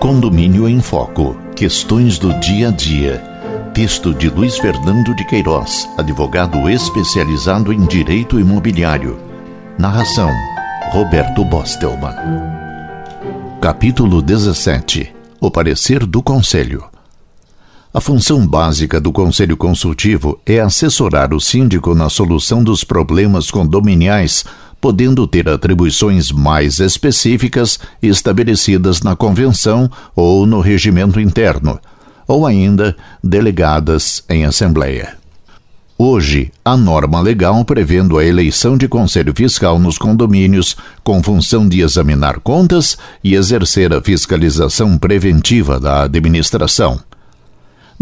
Condomínio em Foco. Questões do dia a dia. Texto de Luiz Fernando de Queiroz, advogado especializado em direito imobiliário. Narração: Roberto Bostelman. Capítulo 17. O parecer do Conselho. A função básica do Conselho Consultivo é assessorar o síndico na solução dos problemas condominiais, podendo ter atribuições mais específicas estabelecidas na Convenção ou no regimento interno, ou ainda delegadas em Assembleia. Hoje, a norma legal prevendo a eleição de conselho fiscal nos condomínios, com função de examinar contas e exercer a fiscalização preventiva da administração.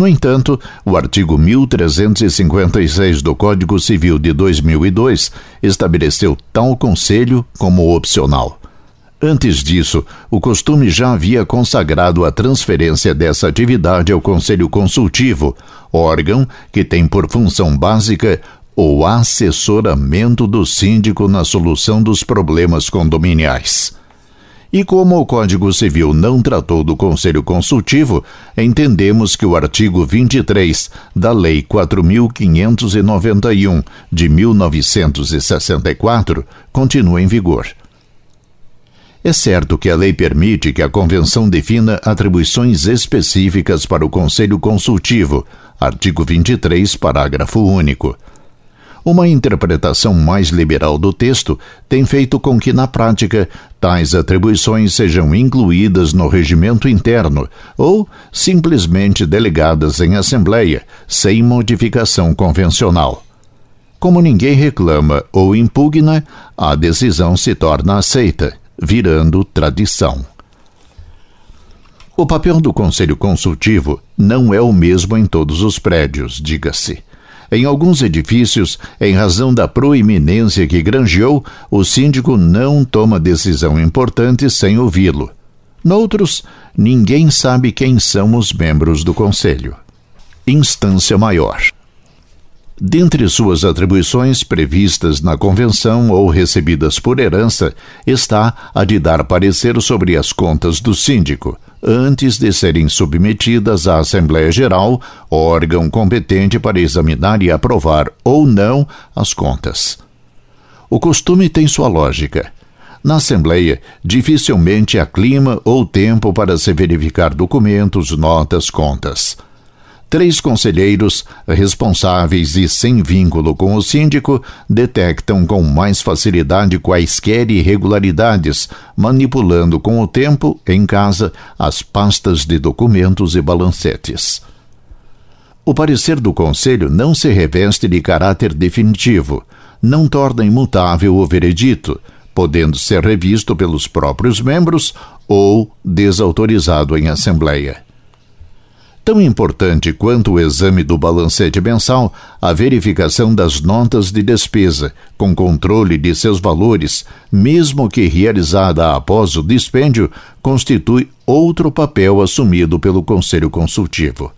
No entanto, o artigo 1356 do Código Civil de 2002 estabeleceu tal conselho como opcional. Antes disso, o costume já havia consagrado a transferência dessa atividade ao Conselho Consultivo, órgão que tem por função básica o assessoramento do síndico na solução dos problemas condominiais. E como o Código Civil não tratou do Conselho Consultivo, entendemos que o artigo 23 da Lei 4591 de 1964 continua em vigor. É certo que a lei permite que a Convenção defina atribuições específicas para o Conselho Consultivo, artigo 23, parágrafo único. Uma interpretação mais liberal do texto tem feito com que, na prática, tais atribuições sejam incluídas no regimento interno ou simplesmente delegadas em Assembleia, sem modificação convencional. Como ninguém reclama ou impugna, a decisão se torna aceita, virando tradição. O papel do Conselho Consultivo não é o mesmo em todos os prédios, diga-se. Em alguns edifícios, em razão da proeminência que granjeou, o síndico não toma decisão importante sem ouvi-lo. Noutros, ninguém sabe quem são os membros do conselho. Instância maior. Dentre suas atribuições previstas na Convenção ou recebidas por herança está a de dar parecer sobre as contas do síndico, antes de serem submetidas à Assembleia Geral, órgão competente para examinar e aprovar ou não as contas. O costume tem sua lógica. Na Assembleia, dificilmente há clima ou tempo para se verificar documentos, notas, contas. Três conselheiros, responsáveis e sem vínculo com o síndico, detectam com mais facilidade quaisquer irregularidades, manipulando com o tempo, em casa, as pastas de documentos e balancetes. O parecer do Conselho não se reveste de caráter definitivo, não torna imutável o veredito, podendo ser revisto pelos próprios membros ou desautorizado em Assembleia. Tão importante quanto o exame do balancete mensal, a verificação das notas de despesa, com controle de seus valores, mesmo que realizada após o dispêndio, constitui outro papel assumido pelo Conselho Consultivo.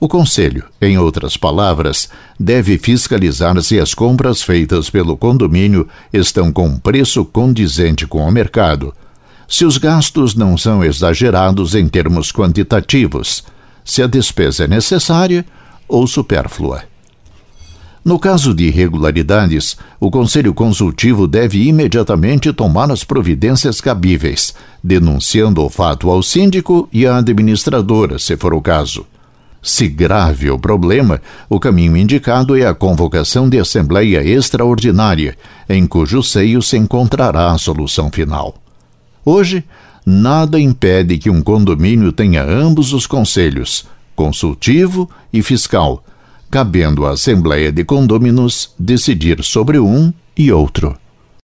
O Conselho, em outras palavras, deve fiscalizar se as compras feitas pelo condomínio estão com preço condizente com o mercado se os gastos não são exagerados em termos quantitativos, se a despesa é necessária ou supérflua. No caso de irregularidades, o Conselho Consultivo deve imediatamente tomar as providências cabíveis, denunciando o fato ao síndico e à administradora, se for o caso. Se grave o problema, o caminho indicado é a convocação de Assembleia Extraordinária, em cujo seio se encontrará a solução final. Hoje, nada impede que um condomínio tenha ambos os conselhos, consultivo e fiscal, cabendo à Assembleia de Condôminos decidir sobre um e outro.